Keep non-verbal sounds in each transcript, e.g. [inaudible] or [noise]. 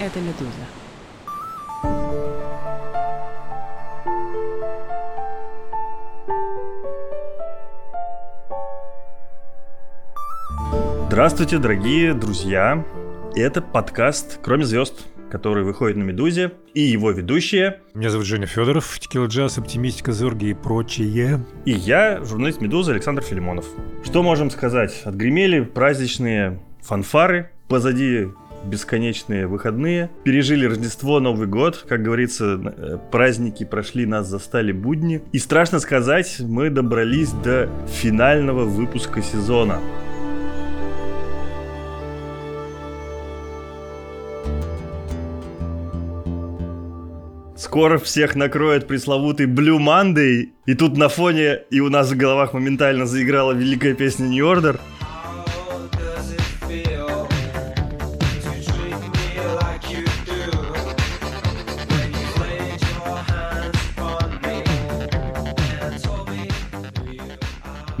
это «Медуза». Здравствуйте, дорогие друзья! Это подкаст «Кроме звезд», который выходит на «Медузе», и его ведущие. Меня зовут Женя Федоров, Текила Джаз, Оптимистика, Зорги и прочее. И я, журналист «Медузы» Александр Филимонов. Что можем сказать? Отгремели праздничные фанфары, позади бесконечные выходные. Пережили Рождество, Новый год. Как говорится, э, праздники прошли, нас застали будни. И страшно сказать, мы добрались до финального выпуска сезона. Скоро всех накроет пресловутый Blue Monday. И тут на фоне и у нас в головах моментально заиграла великая песня New Order.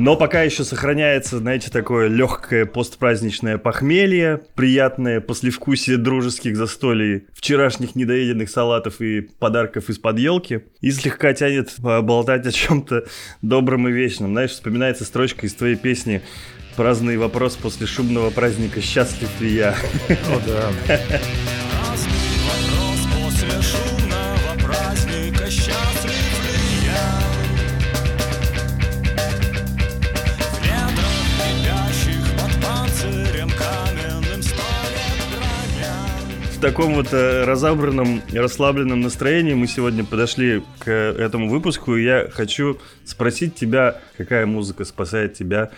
Но пока еще сохраняется, знаете, такое легкое постпраздничное похмелье, приятное послевкусие дружеских застолий, вчерашних недоеденных салатов и подарков из-под елки. И слегка тянет болтать о чем-то добром и вечном. Знаешь, вспоминается строчка из твоей песни «Праздный вопрос после шумного праздника «Счастлив ли я?» О, да. [laughs] в таком вот э, разобранном, расслабленном настроении мы сегодня подошли к этому выпуску, и я хочу спросить тебя, какая музыка спасает тебя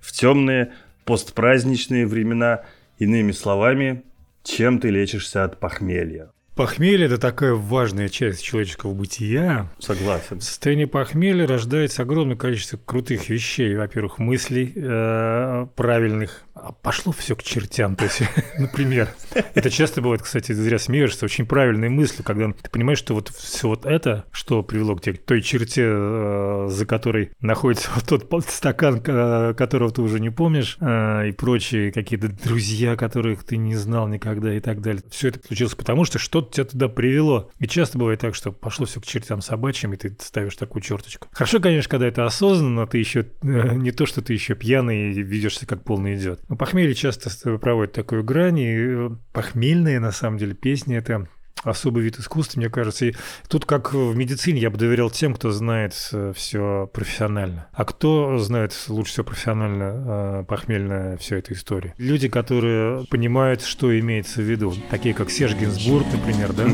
в темные постпраздничные времена, иными словами, чем ты лечишься от похмелья? Похмелье – это такая важная часть человеческого бытия. Согласен. В состоянии похмелья рождается огромное количество крутых вещей. Во-первых, мыслей э, правильных, а пошло все к чертям. То есть, [laughs] например, это часто бывает, кстати, зря смеешься, очень правильные мысли, когда ты понимаешь, что вот все вот это, что привело к тебе, к той черте, э, за которой находится вот тот стакан, которого ты уже не помнишь, э, и прочие какие-то друзья, которых ты не знал никогда и так далее. Все это случилось потому, что что-то тебя туда привело. И часто бывает так, что пошло все к чертям собачьим, и ты ставишь такую черточку. Хорошо, конечно, когда это осознанно, ты еще не то, что ты еще пьяный и ведешься как полный идет. Но похмелье часто проводит такую грань, и э, похмельные, на самом деле, песни — это особый вид искусства, мне кажется. И тут, как в медицине, я бы доверял тем, кто знает э, все профессионально. А кто знает лучше всего профессионально э, похмельно всю эту историю? Люди, которые понимают, что имеется в виду. Такие, как Серж Гинзбург, например, да?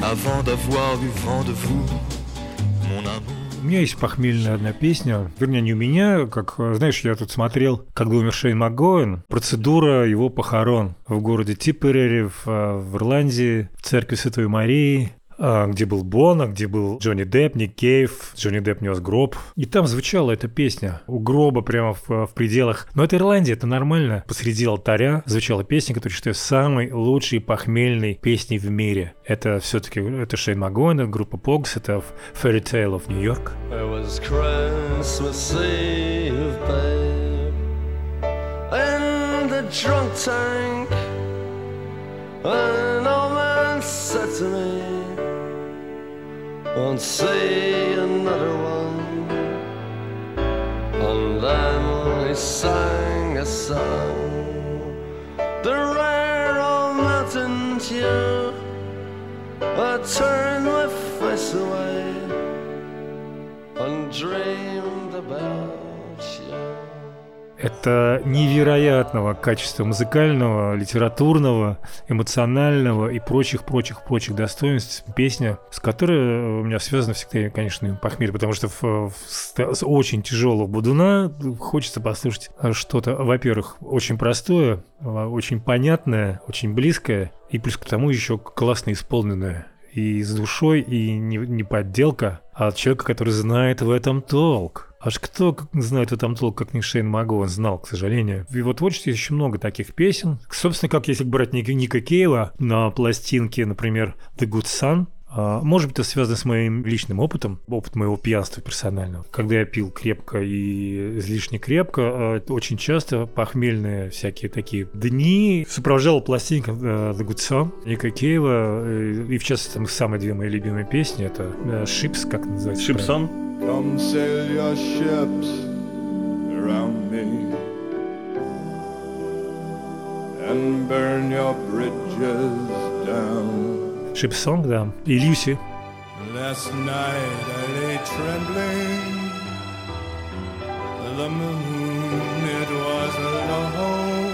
Avant d'avoir eu vent de vous, mon amour. У меня есть похмельная одна песня, вернее, не у меня, как, знаешь, я тут смотрел, когда умер Шейн МакГоэн, процедура его похорон в городе Типперере в, в Ирландии, в церкви Святой Марии. А, где был Бона, где был Джонни Депп, Ник Кейв, Джонни Депп нес гроб. И там звучала эта песня у гроба прямо в, в пределах. Но это Ирландия, это нормально. Посреди алтаря звучала песня, которую считаю самой лучшей похмельной песней в мире. Это все-таки это Шейн Магоин, группа Pogs, это Fairy Tale of New York. drunk tank, an old man said to me. Won't say another one. And then he sang a song, the rare old mountain tune. I turned my face away and dreamed about. Это невероятного качества музыкального, литературного, эмоционального и прочих-прочих-прочих достоинств песня, с которой у меня связано всегда, конечно, похмелье, потому что в, в, с очень тяжелого будуна хочется послушать что-то, во-первых, очень простое, очень понятное, очень близкое, и плюс к тому еще классно исполненное. И с душой, и не, не подделка, а от человека, который знает в этом толк. Аж кто знает в этом толк, как не Шейн Маго, он знал, к сожалению. В его творчестве еще много таких песен. Собственно, как если брать Ника, Кейва на пластинке, например, The Good Sun, может быть, это связано с моим личным опытом, опыт моего пьянства персонального. Когда я пил крепко и излишне крепко, а, очень часто похмельные всякие такие дни сопровождала пластинка The Good Song Ника Кейва, э, и в частности там самые две мои любимые песни, это Ships, как называется? Шипсон? Come sail your ships around me and burn your bridges down. Шипсон, да. И Люси. Last night I lay trembling. The moon, it was alone.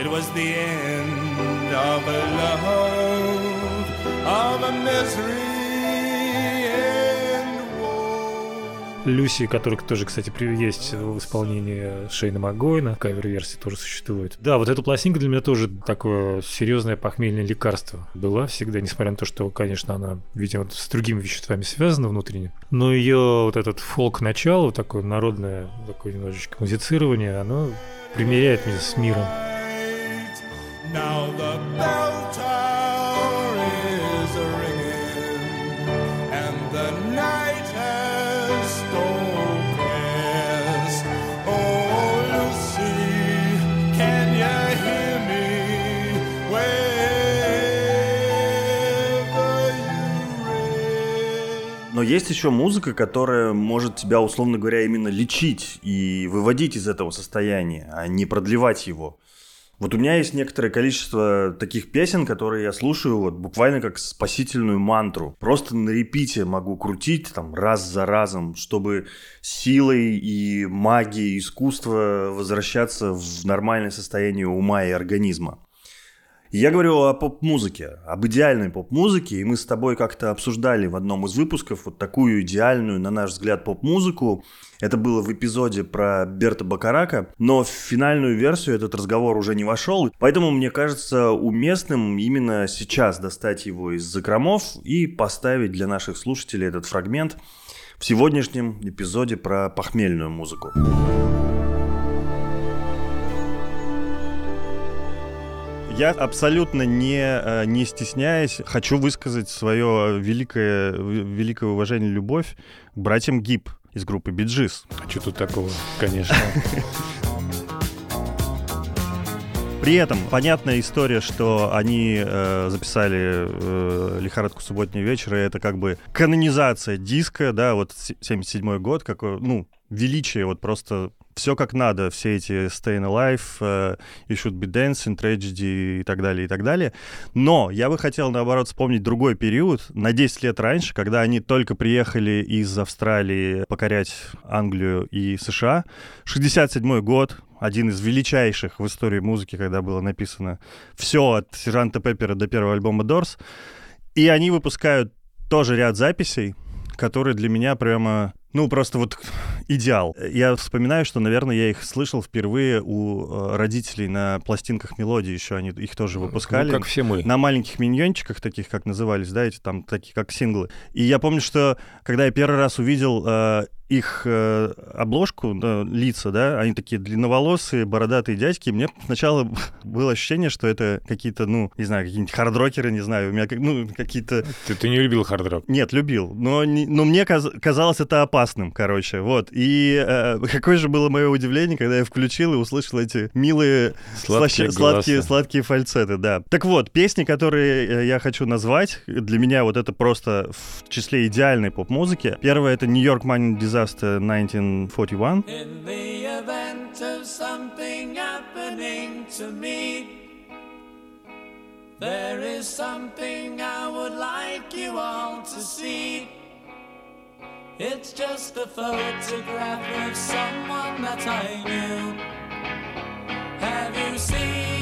It was the end of a love, Люси, который тоже, кстати, есть в исполнении Шейна Магоина, кавер-версии тоже существует. Да, вот эта пластинка для меня тоже такое серьезное похмельное лекарство была всегда, несмотря на то, что, конечно, она, видимо, с другими веществами связана внутренне. Но ее вот этот фолк-начало, такое народное, такое немножечко музицирование, оно примеряет меня с миром. Now the Но есть еще музыка, которая может тебя, условно говоря, именно лечить и выводить из этого состояния, а не продлевать его. Вот у меня есть некоторое количество таких песен, которые я слушаю вот буквально как спасительную мантру. Просто на репите могу крутить там раз за разом, чтобы силой и магией искусства возвращаться в нормальное состояние ума и организма. Я говорю о поп-музыке, об идеальной поп-музыке, и мы с тобой как-то обсуждали в одном из выпусков вот такую идеальную, на наш взгляд, поп-музыку. Это было в эпизоде про Берта Бакарака, но в финальную версию этот разговор уже не вошел, поэтому мне кажется уместным именно сейчас достать его из закромов и поставить для наших слушателей этот фрагмент в сегодняшнем эпизоде про похмельную музыку. Я абсолютно не, э, не стесняясь, хочу высказать свое великое, великое уважение и любовь к братьям Гиб из группы Биджис. А что тут такого, конечно. При этом понятная история, что они э, записали э, «Лихорадку субботнего вечера», это как бы канонизация диска, да, вот с- 77 год, какой, ну, величие, вот просто все как надо, все эти Staying Alive, э, You Should Be Dancing, Tragedy и так далее, и так далее. Но я бы хотел, наоборот, вспомнить другой период, на 10 лет раньше, когда они только приехали из Австралии покорять Англию и США. 67 год, один из величайших в истории музыки, когда было написано все от Сержанта Пеппера до первого альбома Doors. И они выпускают тоже ряд записей, которые для меня прямо, ну, просто вот идеал. Я вспоминаю, что, наверное, я их слышал впервые у э, родителей на пластинках мелодии еще, они их тоже выпускали. Ну, как все мы. На маленьких миньончиках, таких, как назывались, да, эти там такие, как синглы. И я помню, что когда я первый раз увидел э, их э, обложку, да, лица, да, они такие длинноволосые, бородатые дядьки, мне сначала [laughs] было ощущение, что это какие-то, ну, не знаю, какие-нибудь хардрокеры, не знаю, у меня, ну, какие-то Ты, ты не любил хард-рок? нет, любил, но, не- но мне каз- казалось это опасным, короче, вот. И э, какое же было мое удивление, когда я включил и услышал эти милые Сладкие слаще- сладкие, сладкие фальцеты, да. Так вот, песни, которые э, я хочу назвать, для меня вот это просто в числе идеальной поп-музыки. Первое — это New York Mining Disaster 1941. In the event of something happening to me, there is something I would like you all to see. It's just a photograph of someone that I knew. Have you seen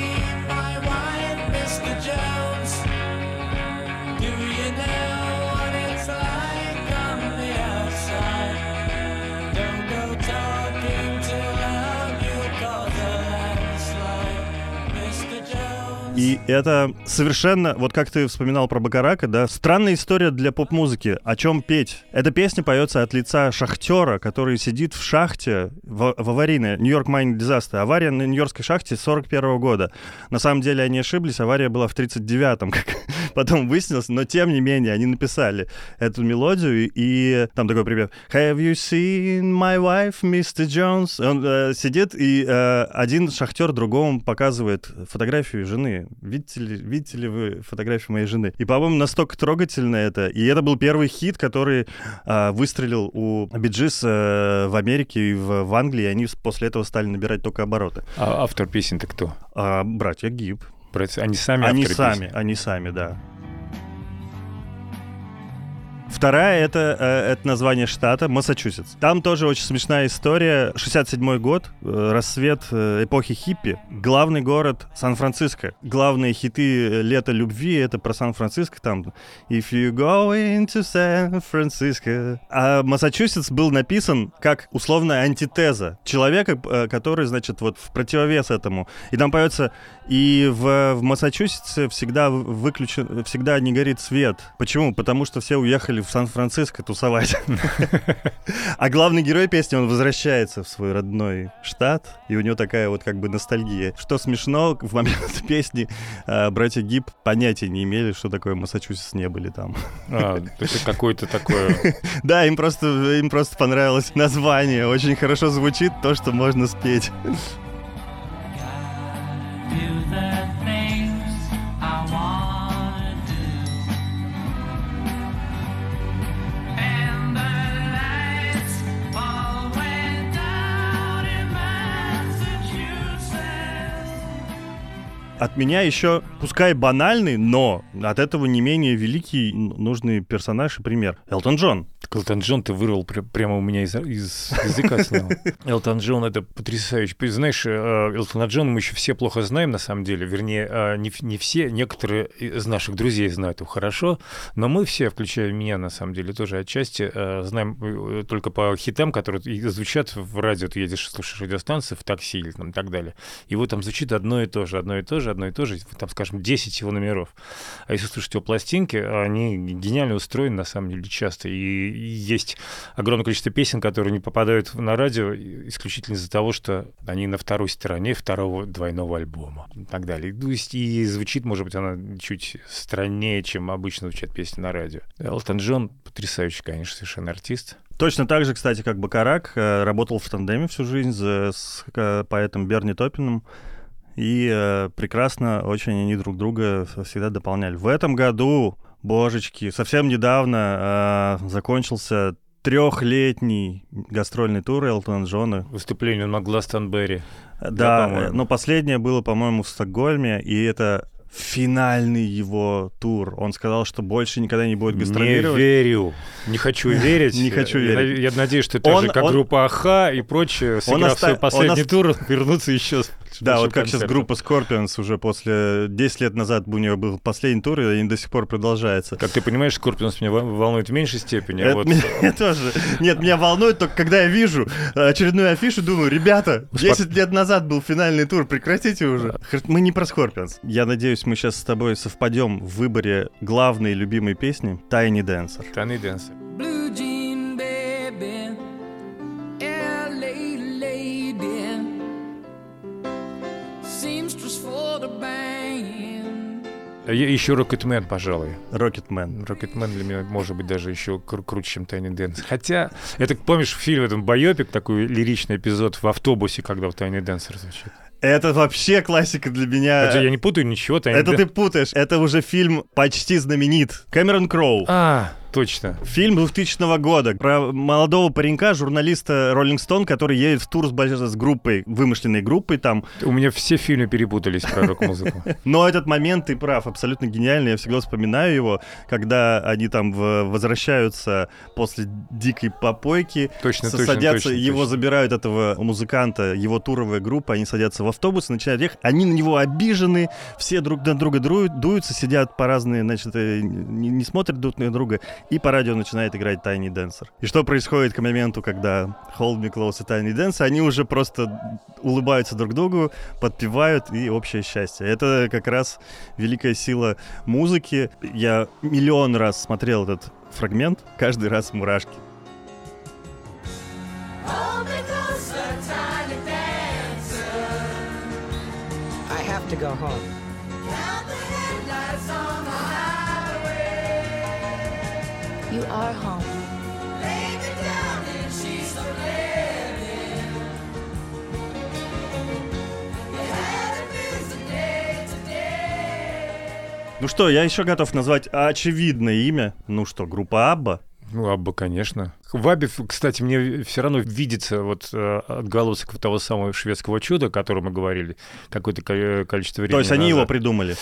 И это совершенно, вот как ты вспоминал про Бакарака, да, странная история для поп-музыки. О чем петь? Эта песня поется от лица шахтера, который сидит в шахте в, в аварийной Нью-Йорк Mining Disaster. Авария на Нью-Йоркской шахте 41 года. На самом деле они ошиблись, авария была в 39-м, [laughs] как потом выяснилось, но тем не менее они написали эту мелодию, и там такой припев «Have you seen my wife, Mr. Jones?» Он э, сидит, и э, один шахтер другому показывает фотографию жены. Видите ли, видите ли вы фотографию моей жены? И, по-моему, настолько трогательно это. И это был первый хит, который э, выстрелил у Биджис э, в Америке и в, в Англии, и они после этого стали набирать только обороты. А автор песен-то кто? А, братья Гиб. Они сами Они сами, песен? они сами, да. Вторая это, э, это название штата Массачусетс. Там тоже очень смешная история. 67 год, э, рассвет э, эпохи хиппи. Главный город Сан-Франциско. Главные хиты лета любви это про Сан-Франциско. Там If you go into San Francisco. А Массачусетс был написан как условная антитеза человека, который, значит, вот в противовес этому. И там поется и в, в Массачусетсе всегда выключен, всегда не горит свет. Почему? Потому что все уехали в Сан-Франциско тусовать. [laughs] А главный герой песни, он возвращается в свой родной штат, и у него такая вот как бы ностальгия. Что смешно, в момент [laughs] песни э, братья Гиб понятия не имели, что такое Массачусетс, не были там. А, это какое-то такое... [laughs] Да, им просто, им просто понравилось название. Очень хорошо звучит то, что можно спеть. От меня еще, пускай банальный, но от этого не менее великий нужный персонаж и пример. Элтон Джон. Элтон Джон ты вырвал пря- прямо у меня из, из языка снял. [laughs] Элтон Джон это потрясающе. Знаешь, э, Элтона Джона мы еще все плохо знаем на самом деле. Вернее, э, не, не все, некоторые из наших друзей знают его хорошо, но мы все, включая меня на самом деле, тоже отчасти э, знаем э, только по хитам, которые звучат в радио. Ты едешь, слушаешь радиостанции в такси или там, и так далее. И вот там звучит одно и то же, одно и то же, одно и то же. Там, скажем, 10 его номеров. А если слушать его пластинки, они гениально устроены, на самом деле, часто. И есть огромное количество песен, которые не попадают на радио исключительно из-за того, что они на второй стороне второго двойного альбома и так далее. То есть и звучит, может быть, она чуть страннее, чем обычно звучат песни на радио. Элтон Джон потрясающий, конечно, совершенно артист. Точно так же, кстати, как Бакарак, э, работал в тандеме всю жизнь с э, поэтом Берни Топином. И э, прекрасно очень они друг друга всегда дополняли. В этом году, божечки, совсем недавно э, закончился трехлетний гастрольный тур Элтона Джона. Выступление на Гластонберри. Да, по-моему. э, но последнее было, по-моему, в Стокгольме, и это финальный его тур. Он сказал, что больше никогда не будет Не гастролировать. верю. Не хочу [laughs] верить. Не хочу верить. Я, надеюсь, что это же как группа Аха и прочее, сыграв свой последний тур, [laughs] вернутся еще с Да, вот как сейчас группа Scorpions уже после 10 лет назад у нее был последний тур, и они до сих пор продолжаются. Как ты понимаешь, Скорпионс меня вол- волнует в меньшей степени. а Это вот [laughs] меня тоже. Нет, меня волнует только, когда я вижу очередную афишу, думаю, ребята, 10 лет назад был финальный тур, прекратите уже. Мы не про Scorpions. Я надеюсь, мы сейчас с тобой совпадем в выборе главной любимой песни Tiny Dancer. Tiny Dancer. Еще Rocketman, пожалуй. Rocketman. Rocketman для меня может быть даже еще кру- круче, чем Tiny Dance. Хотя, это помнишь в фильме этом байопик, такой лиричный эпизод в автобусе, когда в Tiny Dancer звучит? Это вообще классика для меня. Это я не путаю ничего, Tiny Это Dan- ты путаешь. Это уже фильм почти знаменит. Кэмерон Кроу. А, точно. Фильм 2000 года про молодого паренька, журналиста Rolling Stone, который едет в тур с, с группой, вымышленной группой там. У меня все фильмы перепутались про рок-музыку. [laughs] Но этот момент, ты прав, абсолютно гениальный. Я всегда вспоминаю его, когда они там возвращаются после дикой попойки, Точно, точно, садятся, точно, его точно. забирают этого музыканта, его туровая группа, они садятся в автобус, начинают ехать, они на него обижены, все друг на друга дру- дуются, сидят по разные, значит, э, не, не смотрят друг на друга, и по радио начинает играть Tiny Dancer. И что происходит к моменту, когда Hold Me Close и Tiny Dancer, они уже просто улыбаются друг другу, подпевают, и общее счастье. Это как раз великая сила музыки. Я миллион раз смотрел этот фрагмент, каждый раз мурашки. To go home. You are home. Ну что, я еще готов назвать очевидное имя. Ну что, группа Абба. Ну, Абба, конечно. В кстати, мне все равно видится вот э, отголосок того самого шведского чуда, о котором мы говорили какое-то ко- количество времени То есть они его назад. придумали.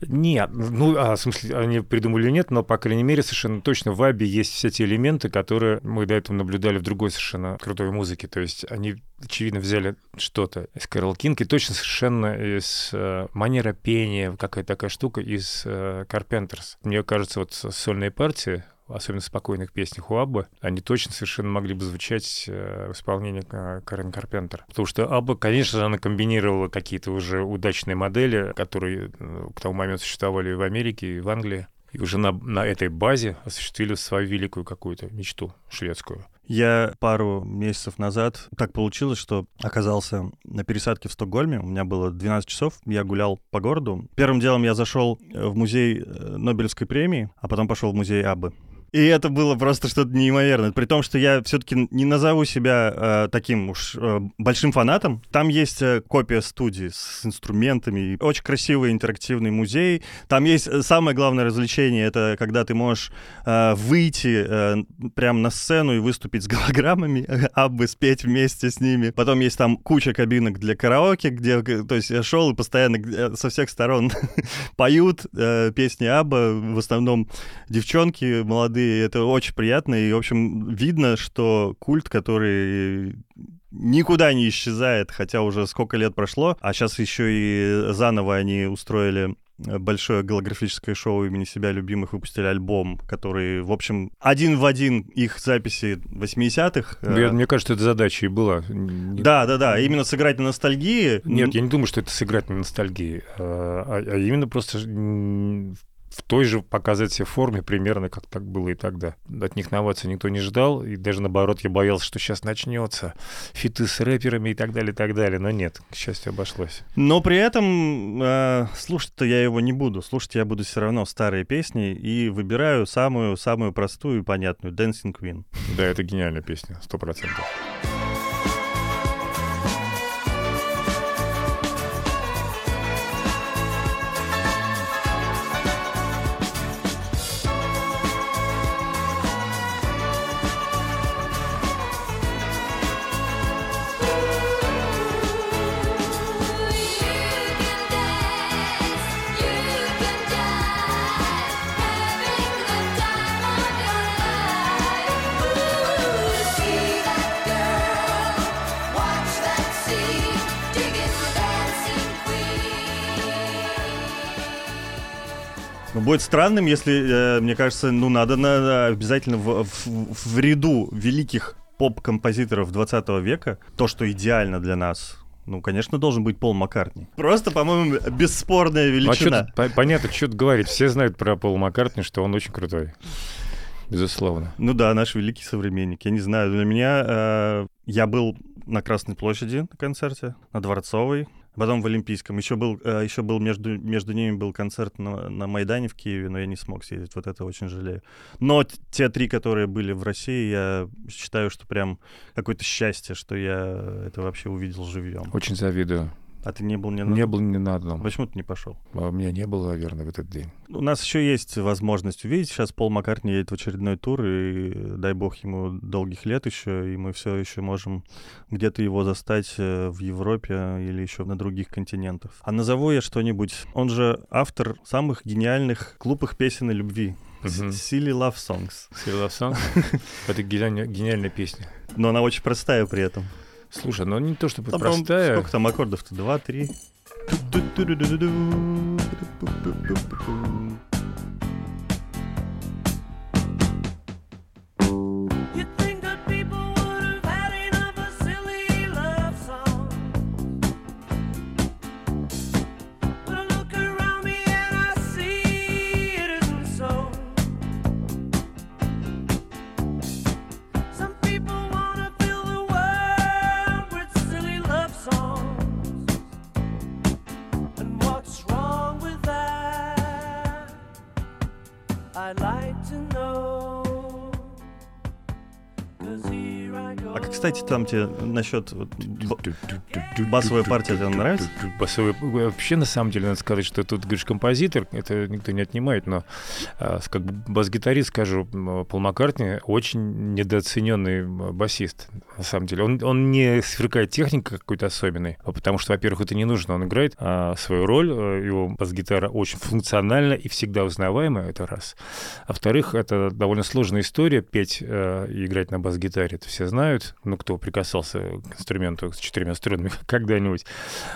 Нет, ну, а, в смысле, они придумали или нет, но, по крайней мере, совершенно точно в Абе есть все те элементы, которые мы до этого наблюдали в другой совершенно крутой музыке. То есть они, очевидно, взяли что-то из Кэрол Кинг и точно совершенно из э, манера пения, какая-то такая штука из э, Carpenters. Мне кажется, вот сольные партии особенно в спокойных песнях у Аббы, они точно совершенно могли бы звучать э, в исполнении Ка- Карен Карпентер. Потому что Абба, конечно же, она комбинировала какие-то уже удачные модели, которые э, к тому моменту существовали и в Америке, и в Англии. И уже на, на этой базе осуществили свою великую какую-то мечту шведскую. Я пару месяцев назад так получилось, что оказался на пересадке в Стокгольме. У меня было 12 часов, я гулял по городу. Первым делом я зашел в музей э, Нобелевской премии, а потом пошел в музей Аббы. И это было просто что-то неимоверное. При том, что я все-таки не назову себя э, таким уж э, большим фанатом. Там есть э, копия студии с инструментами. Очень красивый интерактивный музей. Там есть э, самое главное развлечение. Это когда ты можешь э, выйти э, прямо на сцену и выступить с голограммами, [laughs] абы спеть вместе с ними. Потом есть там куча кабинок для караоке, где, э, то есть я шел и постоянно э, со всех сторон [laughs] поют э, песни Аба, в основном девчонки молодые, это очень приятно, и, в общем, видно, что культ, который никуда не исчезает, хотя уже сколько лет прошло, а сейчас еще и заново они устроили большое голографическое шоу имени себя любимых, выпустили альбом, который, в общем, один в один их записи 80-х. Ну, я- мне кажется, эта задача и была. Да, да, да, именно сыграть на ностальгии. Нет, я не думаю, что это сыграть на ностальгии, а, а- а именно просто в той же показать себе форме примерно, как так было и тогда. От них новаций никто не ждал, и даже наоборот я боялся, что сейчас начнется фиты с рэперами и так далее, и так далее. Но нет, к счастью, обошлось. Но при этом э, слушать-то я его не буду. Слушать я буду все равно старые песни и выбираю самую-самую простую и понятную Dancing Queen. Да, это гениальная песня, сто процентов. Ну, будет странным, если, э, мне кажется, ну, надо на- обязательно в, в- в ряду великих поп-композиторов 20 века, то, что идеально для нас, ну, конечно, должен быть Пол Маккартни. Просто, по-моему, бесспорная Ну, а величина. чё тут, по- понятно, что тут говорить. Все знают про Пола Маккартни, что он очень крутой. Безусловно. Ну да, наш великий современник. Я не знаю, для меня... э, я был на Красной площади на концерте, на Дворцовой, потом в Олимпийском. Еще был, э, еще был между, между ними был концерт на, на Майдане в Киеве, но я не смог съездить. Вот это очень жалею. Но те три, которые были в России, я считаю, что прям какое-то счастье, что я это вообще увидел живьем. Очень завидую. А ты не был ни на... Не был ни на одном. Почему ты не пошел? А у меня не было, наверное, в этот день. У нас еще есть возможность увидеть. Сейчас Пол Маккартни едет в очередной тур, и дай бог ему долгих лет еще, и мы все еще можем где-то его застать э, в Европе или еще на других континентах. А назову я что-нибудь. Он же автор самых гениальных глупых песен о любви. Мгм. Silly Love Songs. Silly Love Song? [laughs] Это гениальная песня. Но она очень простая при этом. Слушай, ну не то чтобы Там, простая. Сколько там аккордов-то? Два, три. Кстати, там тебе насчет вот, б- басовая партия тебе нравится? Басовая... Вообще, на самом деле, надо сказать, что тут, говоришь, композитор, это никто не отнимает, но а, как бас-гитарист, скажу, Пол Маккартни очень недооцененный басист, на самом деле. Он, он не сверкает техникой какой-то особенной, а потому что, во-первых, это не нужно, он играет а, свою роль, а, его бас-гитара очень функциональна и всегда узнаваемая, это раз. А во-вторых, это довольно сложная история, петь э, и играть на бас-гитаре, это все знают, ну, кто прикасался к инструменту с четырьмя струнами [laughs] когда-нибудь.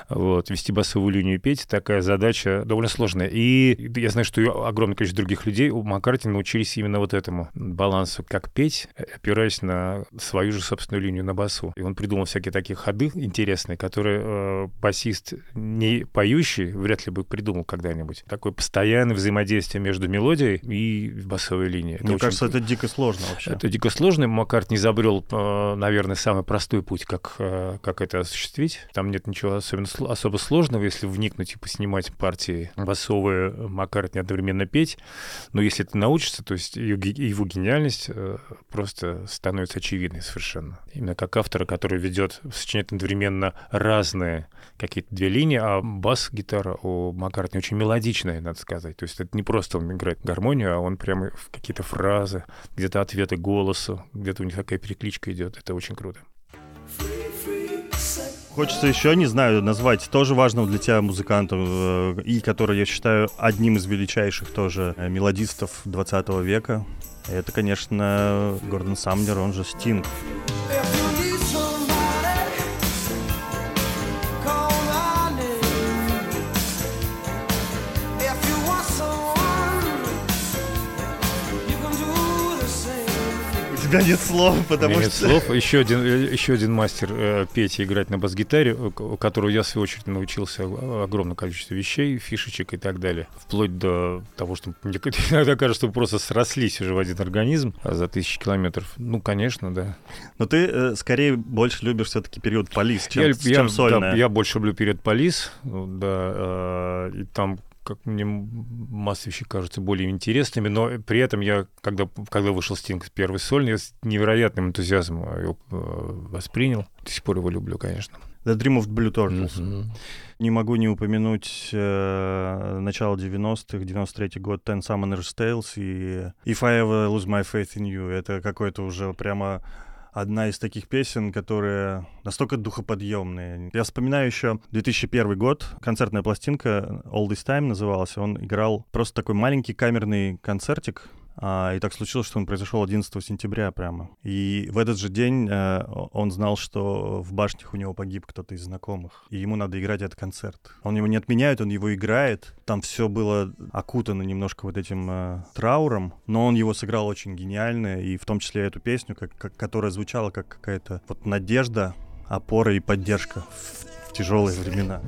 Вот, вести басовую линию и петь, такая задача довольно сложная. И я знаю, что и огромное количество других людей у Маккартни научились именно вот этому балансу, как петь, опираясь на свою же собственную линию на басу. И он придумал всякие такие ходы интересные, которые э, басист не поющий вряд ли бы придумал когда-нибудь. Такое постоянное взаимодействие между мелодией и басовой линией. Это Мне очень- кажется, это дико сложно вообще. это дико сложно. Маккарт не изобрел, э, наверное, самый простой путь, как, э, как это осуществить. Там нет ничего особенно, особо сложного, если вникнуть и поснимать партии басовые Маккартни одновременно петь. Но если ты научишься, то есть его гениальность э, просто становится очевидной совершенно. Именно как автора, который ведет, сочиняет одновременно разные какие-то две линии, а бас-гитара у Маккартни очень мелодичная, надо сказать. То есть это не просто он играет гармонию, а он прямо в какие-то фразы, где-то ответы голосу, где-то у них такая перекличка идет. Это очень круто. Хочется еще, не знаю, назвать тоже важного для тебя музыканта, э, и который я считаю одним из величайших тоже э, мелодистов 20 века. Это, конечно, Гордон Самнер, он же Стинг. If [laughs] тебя нет слов, потому нет что... слов. Еще один, э, еще один мастер э, петь и играть на бас-гитаре, которого я, в свою очередь, научился огромное количество вещей, фишечек и так далее. Вплоть до того, что мне [laughs] иногда кажется, что просто срослись уже в один организм а за тысячи километров. Ну, конечно, да. Но ты э, скорее больше любишь все-таки период полис, чем, я, чем я- сольная. да, я больше люблю перед полис, да, э, и там как мне масса вещей кажутся более интересными, но при этом я, когда, когда вышел Стинг первый сольный, я с невероятным энтузиазмом его э, воспринял. До сих пор его люблю, конечно. The Dream of Blue Turtles. Мгм. Не могу не упомянуть э, начало 90-х, 93-й год, Ten Summoner's Tales и If I Ever Lose My Faith in You. Это какой-то уже прямо одна из таких песен, которые настолько духоподъемные. Я вспоминаю еще 2001 год, концертная пластинка All This Time называлась. Он играл просто такой маленький камерный концертик, и так случилось, что он произошел 11 сентября прямо. И в этот же день э, он знал, что в башнях у него погиб кто-то из знакомых. И ему надо играть этот концерт. Он его не отменяет, он его играет. Там все было окутано немножко вот этим э, трауром, но он его сыграл очень гениально. И в том числе эту песню, как, которая звучала как какая-то вот надежда, опора и поддержка в тяжелые времена.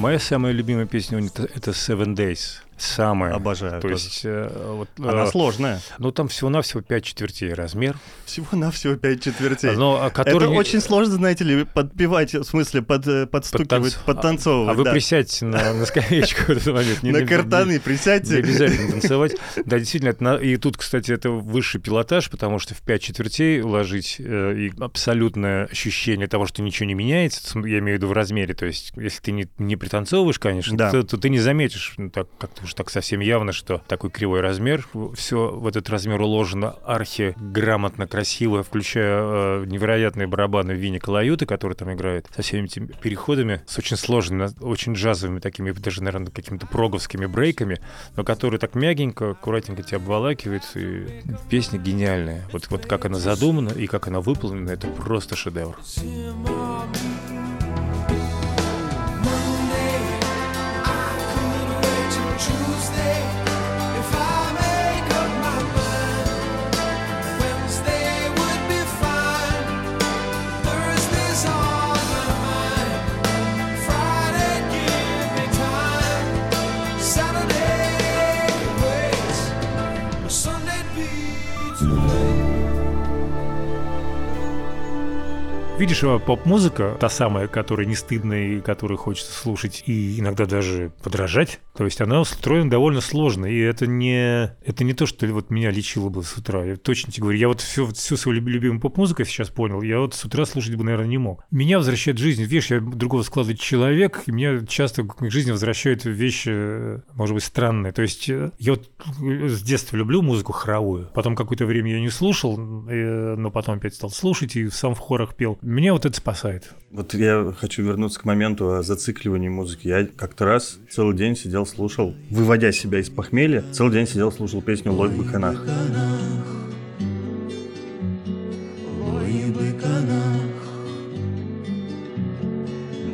Моя самая любимая песня это Seven Days. Самая. Обожаю. То тоже. есть, э, вот, Она э, сложная. ну там всего-навсего 5 четвертей размер. Всего-навсего 5 четвертей. Но, а, который... Это очень сложно, знаете ли, подпевать, в смысле, под, э, подстукивать, Подтанц- подтанцовывать. А вы да. присядьте на, на скамеечку [laughs] в этот момент. Не- На не- картаны Не присядьте. обязательно [laughs] танцевать. Да, действительно, это и тут, кстати, это высший пилотаж, потому что в пять четвертей ложить э, и абсолютное ощущение того, что ничего не меняется, я имею в виду в размере, то есть если ты не, не пританцовываешь, конечно, Да. то, то ты не заметишь ну, так, как-то уж так совсем явно, что такой кривой размер. Все в этот размер уложено архи грамотно, красиво, включая э, невероятные барабаны Винни Калаюты, который там играет, со всеми этими переходами, с очень сложными, очень джазовыми такими, даже, наверное, какими-то проговскими брейками, но которые так мягенько, аккуратненько тебя обволакивают. И песня гениальная. Вот, вот как она задумана и как она выполнена, это просто шедевр. Monday, Hey! Видишь, а поп-музыка, та самая, которая не стыдная и которую хочется слушать и иногда даже подражать, то есть она устроена довольно сложно, и это не, это не то, что вот меня лечило бы с утра. Я точно тебе говорю, я вот всю, всю свою любимую поп-музыку сейчас понял, я вот с утра слушать бы, наверное, не мог. Меня возвращает жизнь. Видишь, я другого склада человек, и меня часто к жизни возвращают вещи, э, может быть, странные. То есть э, я вот с детства люблю музыку хоровую. Потом какое-то время я не слушал, э, но потом опять стал слушать и сам в хорах пел. Меня вот это спасает. Вот я хочу вернуться к моменту о зацикливании музыки. Я как-то раз целый день сидел, слушал, выводя себя из похмелья, целый день сидел, слушал песню «Лой в быканах».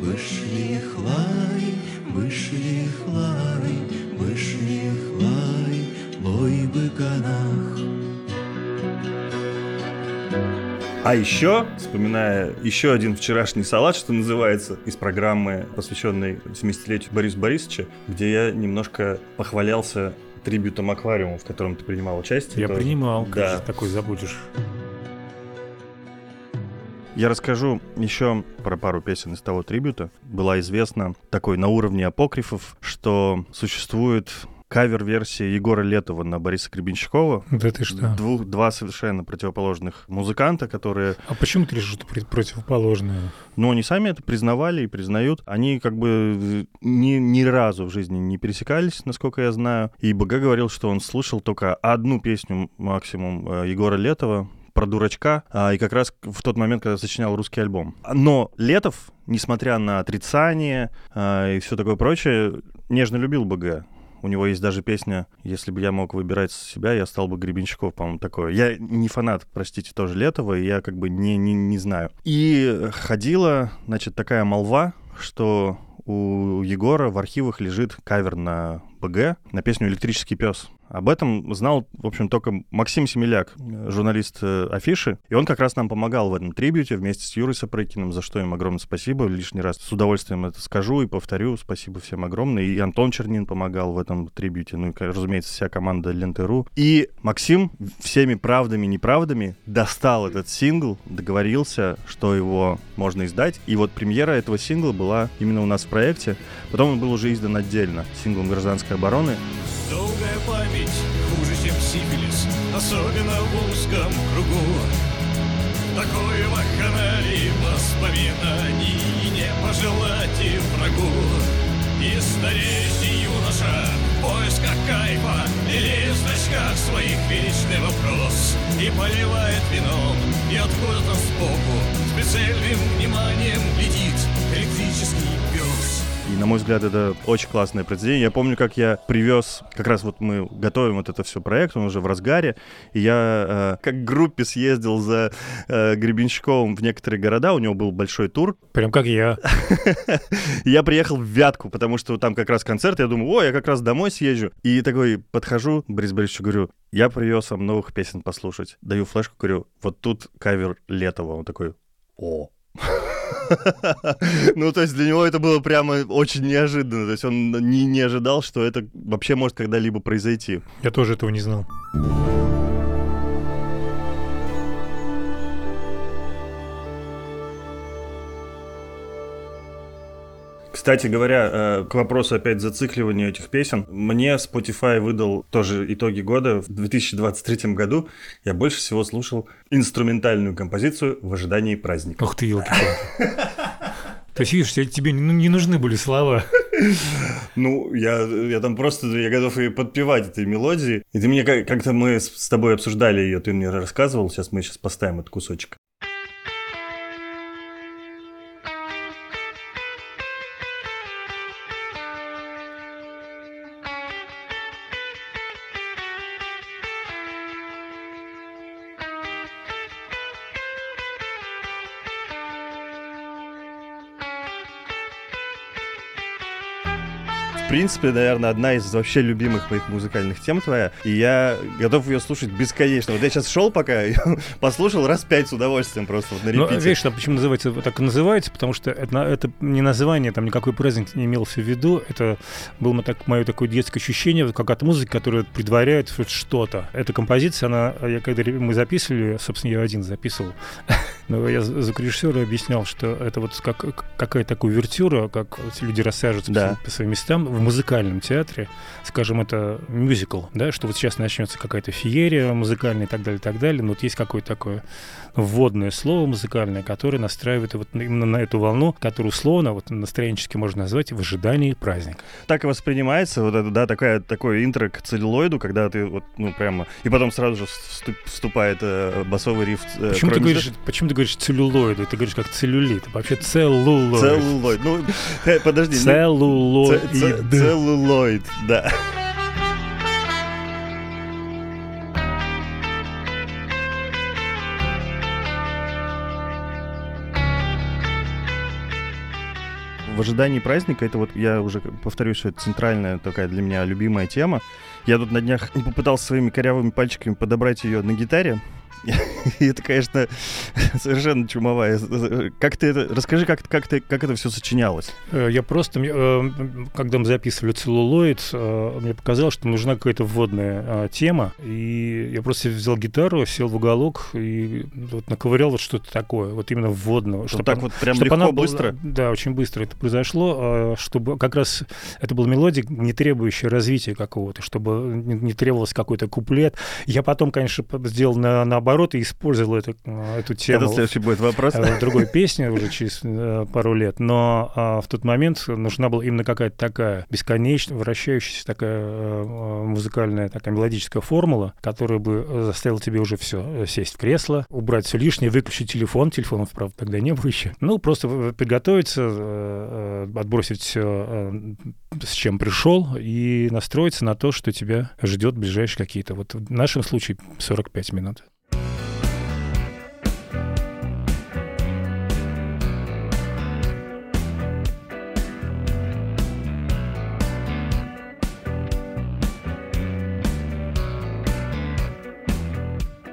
Вышли хлай, вышли хлай, вышли хлай, лой быканах А еще, вспоминая еще один вчерашний салат, что называется, из программы, посвященной 70-летию Бориса Борисовича, где я немножко похвалялся трибютом аквариума, в котором ты принимал участие. Я тоже. принимал, Да. же такой забудешь. Я расскажу еще про пару песен из того трибюта. Была известна такой на уровне апокрифов, что существует кавер-версия Егора Летова на Бориса Гребенщикова. Да ты что? Двух, два совершенно противоположных музыканта, которые А почему ты решил, что противоположное? Но они сами это признавали и признают. Они как бы ни, ни разу в жизни не пересекались, насколько я знаю. И БГ говорил, что он слышал только одну песню максимум э, Егора Летова про дурачка, а, и как раз в тот момент, когда сочинял русский альбом. Но Летов, несмотря на отрицание а, и все такое прочее, нежно любил БГ. У него есть даже песня «Если бы я мог выбирать себя, я стал бы Гребенщиков», по-моему, такое. Я не фанат, простите, тоже Летова, и я как бы не, не, не знаю. И ходила, значит, такая молва, что у Егора в архивах лежит кавер на БГ на песню «Электрический пес». Об этом знал, в общем, только Максим Семеляк, журналист э, афиши. И он как раз нам помогал в этом трибюте вместе с Юрой Сапрыкиным, за что им огромное спасибо. Лишний раз с удовольствием это скажу и повторю. Спасибо всем огромное. И Антон Чернин помогал в этом трибюте. Ну и, разумеется, вся команда Ленты.ру. И Максим всеми правдами и неправдами достал этот сингл, договорился, что его можно издать. И вот премьера этого сингла была именно у нас в проекте. Потом он был уже издан отдельно синглом «Гражданской обороны». Долгая память особенно в узком кругу. Такой вакханалии воспоминаний не пожелать и врагу. И стареющий юноша в поисках кайфа Лелеет в зрачках своих вечный вопрос И поливает вином, и откуда-то сбоку С прицельным вниманием глядит электрический на мой взгляд, это очень классное произведение. Я помню, как я привез, как раз вот мы готовим вот это все проект, он уже в разгаре, и я э, как группе съездил за э, Гребенщиковым в некоторые города, у него был большой тур, Прям как я. [laughs] Я приехал в Вятку, потому что там как раз концерт, я думаю, о, я как раз домой съезжу. И такой подхожу, Борис Борисовичу говорю, я привез вам новых песен послушать. Даю флешку, говорю, вот тут кавер Летова. Он такой, о. [laughs] [laughs] Ну, то есть для него это было прямо очень неожиданно. То есть он не, не ожидал, что это вообще может когда-либо произойти. Я тоже этого не знал. Кстати говоря, э, к вопросу опять зацикливания этих песен, мне Spotify выдал тоже итоги года. В 2023 году я больше всего слушал инструментальную композицию «В ожидании праздника». Ух ты, елки То есть, видишь, тебе- тебе не нужны были слова. Ну, я, я там просто, я готов и подпевать этой мелодии. И ты мне как- как-то мы с тобой обсуждали ее, ты мне рассказывал, сейчас мы сейчас поставим этот кусочек. Принципе, наверное, одна из вообще любимых моих музыкальных тем твоя, и я готов ее слушать бесконечно. Вот я сейчас шел пока, [laughs] послушал раз пять с удовольствием просто вот на Ну, репите. видишь, а почему называется так и называется? Потому что это, это не название, там никакой праздник не имелся в виду. Это было так, мое такое детское ощущение, как от музыки, которая предваряет что-то. Эта композиция, она, я когда мы записывали, собственно, я один записывал, [laughs] Но я з- звукорежиссеру объяснял, что это вот как, какая-то увертюра, как вот люди рассаживаются Да. по, своим- местам в музыкальном театре, скажем, это мюзикл, да, что вот сейчас начнется какая-то феерия музыкальная и так далее, и так далее, но вот есть какое-то такое вводное слово музыкальное, которое настраивает вот именно на эту волну, которую условно, вот настроенчески можно назвать в ожидании праздника. Так и воспринимается вот это, да, такая, такое интро к целлюлоиду, когда ты вот, ну, прямо... И потом сразу же вступ- вступает э, басовый риф. э, Почему ты, говоришь, почему ты говоришь целлюлоид, ты говоришь как целлюлит, вообще целлулоид. Целлулоид. Ну, э, подожди. ну, Целлулоид. Целлулоид, да. В ожидании праздника, это вот, я уже повторюсь, что это центральная такая для меня любимая тема. Я тут на днях [laughs] попытался своими корявыми пальчиками подобрать ее на гитаре. [laughs] Это, конечно, совершенно чумовая. Как ты это... Расскажи, как, как, ты, как это все сочинялось? Э, Я просто, э, когда мы записывали целлулоид, э, мне показалось, что нужна какая-то вводная э, тема, и я просто взял гитару, сел в уголок и вот наковырял вот что-то такое, вот именно вводного. Что так вот прям чтобы легко, она была- быстро? да, очень быстро это произошло, э, чтобы как раз это была мелодия, не требующая развития какого-то, чтобы не, требовалось какой-то куплет. Я потом, конечно, сделал на, наоборот и использовал это, э, эту тему Это следующий будет вопрос. э, в другой песне уже через э, пару лет, но а, в тот момент нужна была именно какая-то такая бесконечно вращающаяся такая музыкальная такая мелодическая формула, которая бы заставила тебе уже все сесть в кресло, убрать все лишнее, выключить телефон, телефонов, правда, тогда не было еще. Ну, просто приготовиться, отбросить все, с чем пришел, и настроиться на то, что тебя ждет ближайшие какие-то, вот в нашем случае 45 минут.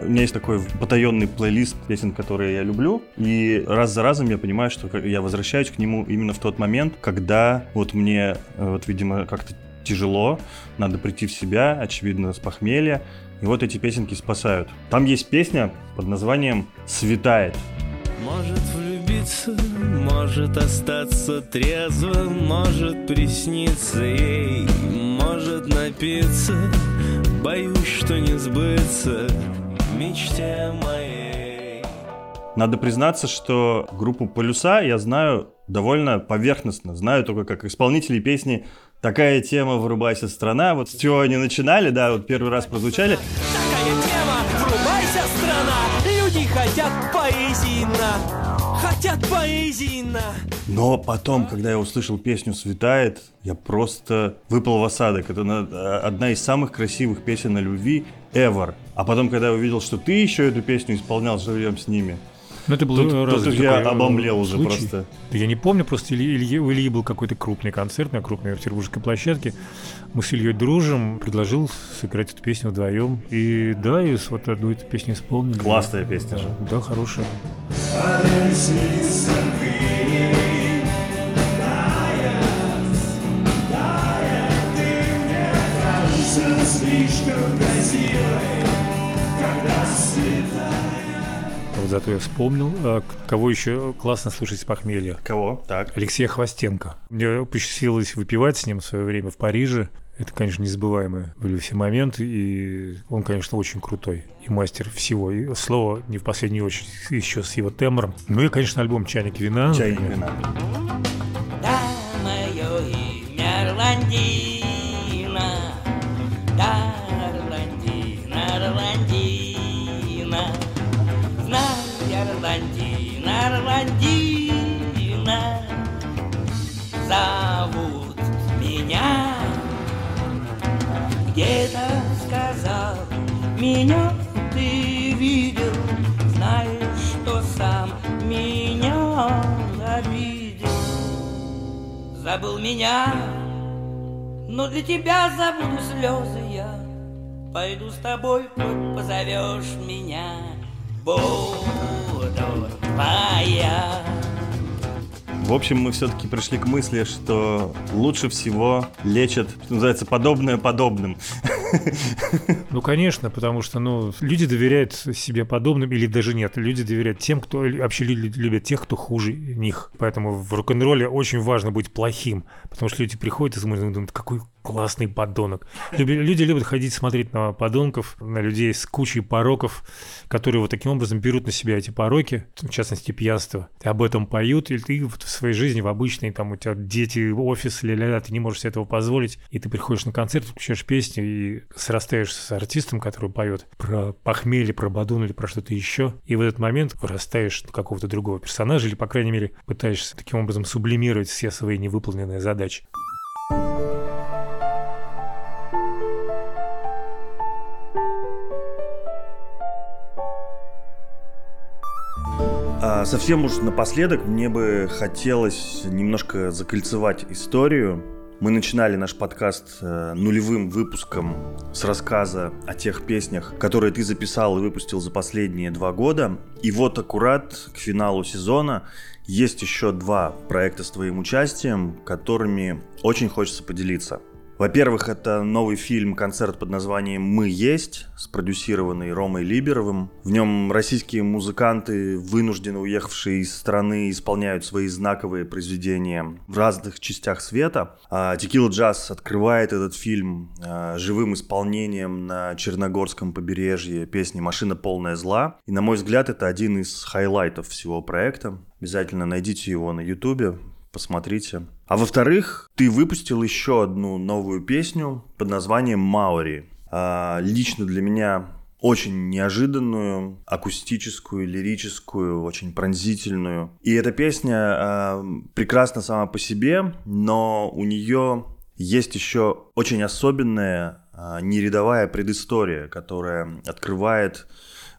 У меня есть такой потаенный плейлист песен, которые я люблю, и раз за разом я понимаю, что я возвращаюсь к нему именно в тот момент, когда вот мне, э, вот, видимо, как-то тяжело, надо прийти в себя, очевидно, с похмелья, и вот эти песенки спасают. Там есть песня под названием «Светает». Может влюбиться, может остаться трезвым, может присниться ей, может напиться. Боюсь, что не сбыться мечте моей. Надо признаться, что группу «Полюса» я знаю довольно поверхностно. Знаю только как исполнителей песни «Такая тема, вырубайся, страна». Вот с чего они начинали, да, вот первый раз прозвучали. Такая тема, врубайся, страна Люди хотят поэзии на Хотят поэзии на Но потом, когда я услышал песню «Светает», я просто выпал в осадок. Это а, одна из самых красивых песен о любви ever. А потом, когда я увидел, что ты еще эту песню исполнял живьем с ними, Ну, это был Тут- э, тут я э, обомлел уже случай. просто. Да я не помню, просто Ильи, Ильи- у Ильи был какой-то крупный концерт на крупной петербургской площадке. Мы с Ильей дружим, предложил сыграть эту песню вдвоем. И да, и вот одну эту песню исполнили. Классная песня Да, же. Да, хорошая. Вот зато я вспомнил, к- кого еще классно слушать с похмелья. кого? Так. Алексея Хвостенко. Мне посчастливилось выпивать с ним в свое время в Париже. Это, конечно, незабываемые были все моменты, и он, конечно, очень крутой и мастер всего. И слово не в последнюю очередь еще с его тембром. Ну и, конечно, альбом «Чайник вина». Чайник вина. Да, мое имя Орландина, Орландина, зовут меня. Где-то сказал, меня ты видел, знаешь, что сам меня обидел. Забыл меня, но для тебя забуду слезы я. Пойду с тобой, позовешь меня, буду твоя. В общем, мы все-таки пришли к мысли, что лучше всего лечат, что называется, подобное подобным. [laughs] Ну, конечно, потому что ну, люди доверяют себе подобным, или даже нет, люди доверяют тем, кто вообще лю- любят тех, кто хуже них. Поэтому в рок-н-ролле очень важно быть плохим, потому что люди приходят и смотрят, думают, какой классный подонок. Люди любят ходить смотреть на подонков, на людей с кучей пороков, которые вот таким образом берут на себя эти пороки, в частности пьянство, об этом поют, и ты в своей жизни, в обычной, там у тебя дети, офис, ля-ля-ля, ты не можешь себе этого позволить, и ты приходишь на концерт, включаешь песню и срастаешься с артистом, который поет про похмелье, про бадун или про что-то еще, и в этот момент вырастаешь какого-то другого персонажа, или, по крайней мере, пытаешься таким образом сублимировать все свои невыполненные задачи. Совсем уж напоследок мне бы хотелось немножко закольцевать историю. Мы начинали наш подкаст э, нулевым выпуском с рассказа о тех песнях, которые ты записал и выпустил за последние два года. И вот аккурат к финалу сезона есть еще два проекта с твоим участием, которыми очень хочется поделиться. Во-первых, это новый фильм-концерт под названием «Мы есть», спродюсированный Ромой Либеровым. В нем российские музыканты, вынужденно уехавшие из страны, исполняют свои знаковые произведения в разных частях света. А Текила Джаз открывает этот фильм а, живым исполнением на Черногорском побережье песни «Машина полная зла». И, на мой взгляд, это один из хайлайтов всего проекта. Обязательно найдите его на ютубе, посмотрите. А во-вторых, ты выпустил еще одну новую песню под названием «Маури». А, лично для меня очень неожиданную, акустическую, лирическую, очень пронзительную. И эта песня а, прекрасна сама по себе, но у нее есть еще очень особенная, а, нерядовая предыстория, которая открывает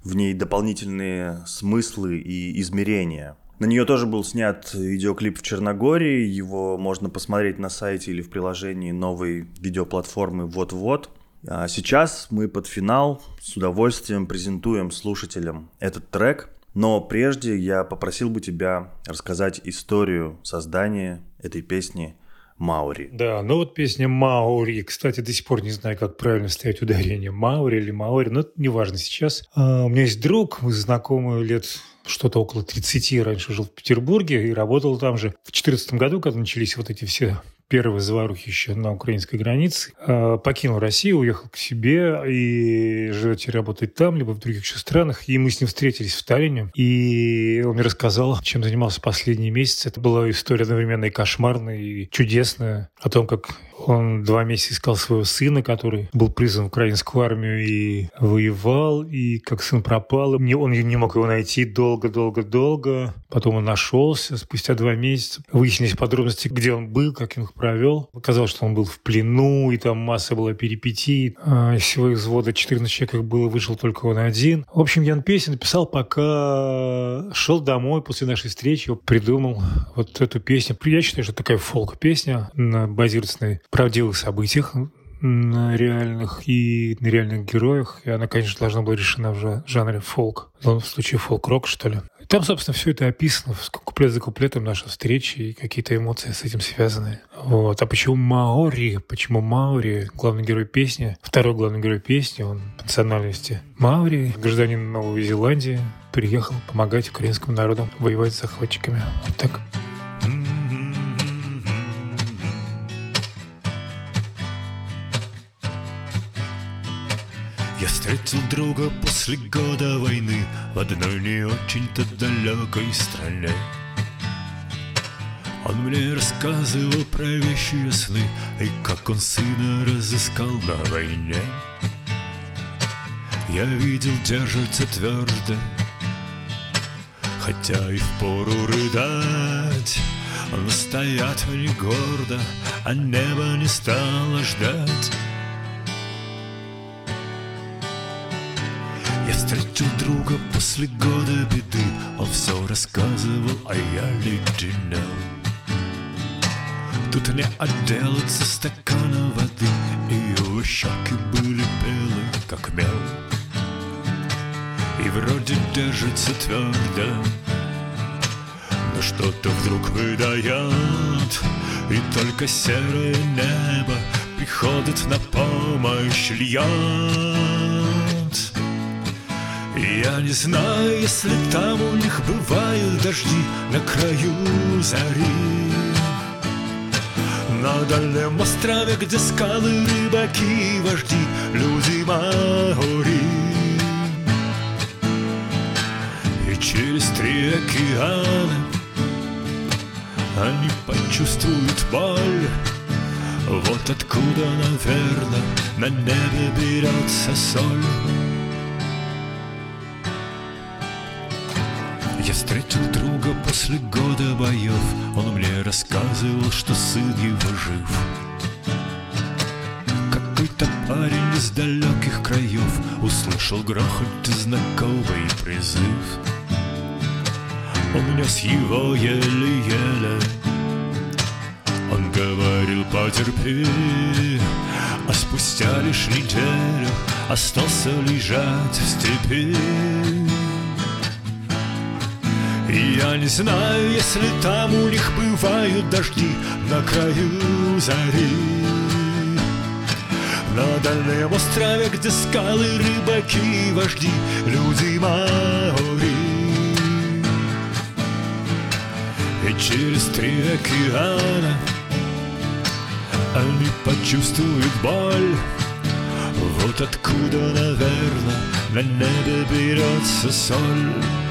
в ней дополнительные смыслы и измерения. На нее тоже был снят видеоклип в Черногории. Его можно посмотреть на сайте или в приложении новой видеоплатформы «Вот-вот». А сейчас мы под финал с удовольствием презентуем слушателям этот трек. Но прежде я попросил бы тебя рассказать историю создания этой песни «Маури». Да, ну вот песня Маури. Кстати, до сих пор не знаю, как правильно ставить ударение. Маури или Маори, но это неважно сейчас. А, у меня есть друг, мы знакомы лет что-то около 30, раньше жил в Петербурге и работал там же. В 2014 году, когда начались вот эти все первые заварухи еще на украинской границе, э, покинул Россию, уехал к себе и живет и работает там, либо в других еще странах. И мы с ним встретились в Таллине, и он мне рассказал, чем занимался последние месяцы. Это была история одновременно и кошмарная, и чудесная, о том, как он два месяца искал своего сына, который был призван в украинскую армию и воевал, и как сын пропал. Он не мог его найти долго-долго-долго. Потом он нашелся спустя два месяца. Выяснились подробности, где он был, как он их провел. Оказалось, что он был в плену, и там масса была перипетий. А, Из всего их взвода 14 человек их было, вышел только он один. В общем, Ян песен написал, пока шел домой после нашей встречи, придумал вот эту песню. Я считаю, что такая фолк-песня, базируется на правдивых событиях, на реальных и на реальных героях. И она, конечно, должна была решена в жа- жанре фолк. В случае фолк-рок, что ли. Там, собственно, все это описано, куплет за куплетом наша встреча и какие-то эмоции с этим связаны. Вот. А почему Маори? Почему Маори? Главный герой песни, второй главный герой песни, он по национальности Маори, гражданин Новой Зеландии, приехал помогать украинскому народу воевать с захватчиками. Вот так. Я встретил друга после года войны В одной не очень-то далекой стране. Он мне рассказывал про вещи сны И как он сына разыскал на войне. Я видел, держится твердо Хотя и впору рыдать. Но стоят они гордо А небо не стало ждать встретил друга после года беды Он все рассказывал, а я леденел Тут не отделаться стакана воды его щеки были белы, как мел И вроде держится твердо Но что-то вдруг выдает И только серое небо приходит на помощь льет. Я не знаю, если там у них бывают дожди на краю зари. На дальнем острове, где скалы, рыбаки, вожди, люди маори. И через три океана они почувствуют боль. Вот откуда, наверное, на небе берется соль. Я встретил друга после года боев. Он мне рассказывал, что сын его жив. Какой-то парень из далеких краев Услышал грохот и знакомый призыв. Он нес его еле-еле. Он говорил, потерпи А спустя лишь неделю Остался лежать в степи и я не знаю, если там у них бывают дожди на краю зари. На дальнем острове, где скалы, рыбаки, вожди, люди маори. И через три океана они почувствуют боль. Вот откуда, наверное, на небе берется соль.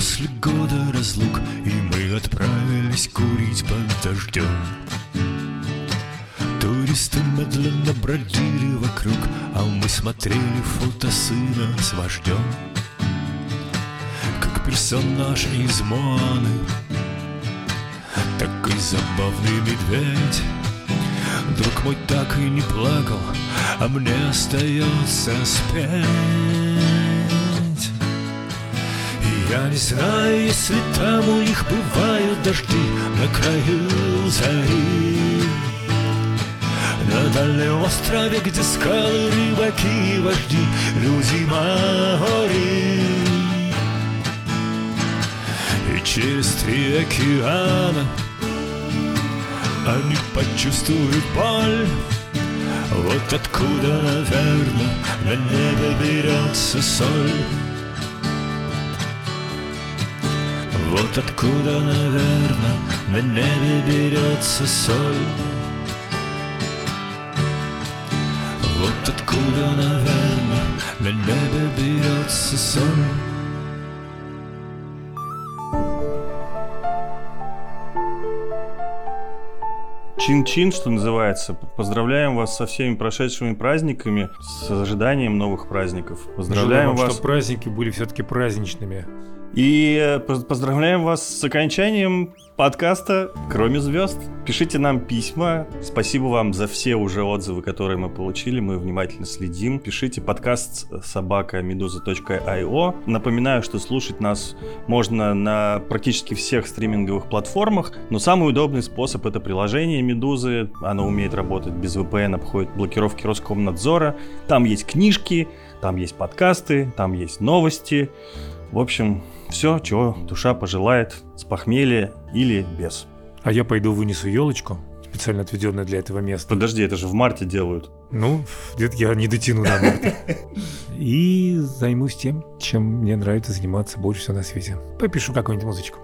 После года разлук И мы отправились курить под дождем Туристы медленно бродили вокруг А мы смотрели фото сына с вождем Как персонаж из Моаны Такой забавный медведь. Друг мой так и не плакал А мне остается спеть Я не знаю, если там у них бывают дожди На краю зари. На дальнем острове, где скалы, рыбаки и вожди Люди маори И через три океана Они почувствуют боль. Вот откуда, наверное, на небе берется соль Вот откуда, наверное, на небе берется соль. Вот откуда, наверное, на небе берется соль. Чин-чин, что называется. Поздравляем вас со всеми прошедшими праздниками, с ожиданием новых праздников. Поздравляем Желаем, вас. чтобы праздники были все-таки праздничными. И э, поз- поздравляем вас с окончанием подкаста «Кроме звезд». Пишите нам письма. Спасибо вам за все уже отзывы, которые мы получили. Мы внимательно следим. Пишите подкаст собака meduza.io. Напоминаю, что слушать нас можно на практически всех стриминговых платформах, но самый удобный способ это приложение Медузы. Оно умеет работать без VPN, обходит блокировки Роскомнадзора. Там есть книжки, там есть подкасты, там есть новости. В общем, все, чего душа пожелает, с похмелья или без. А я пойду вынесу елочку, специально отведенную для этого места. Подожди, это же в марте делают. Ну, где-то я не дотяну до марта. [laughs] И займусь тем, чем мне нравится заниматься больше всего на свете. Попишу какую-нибудь музычку.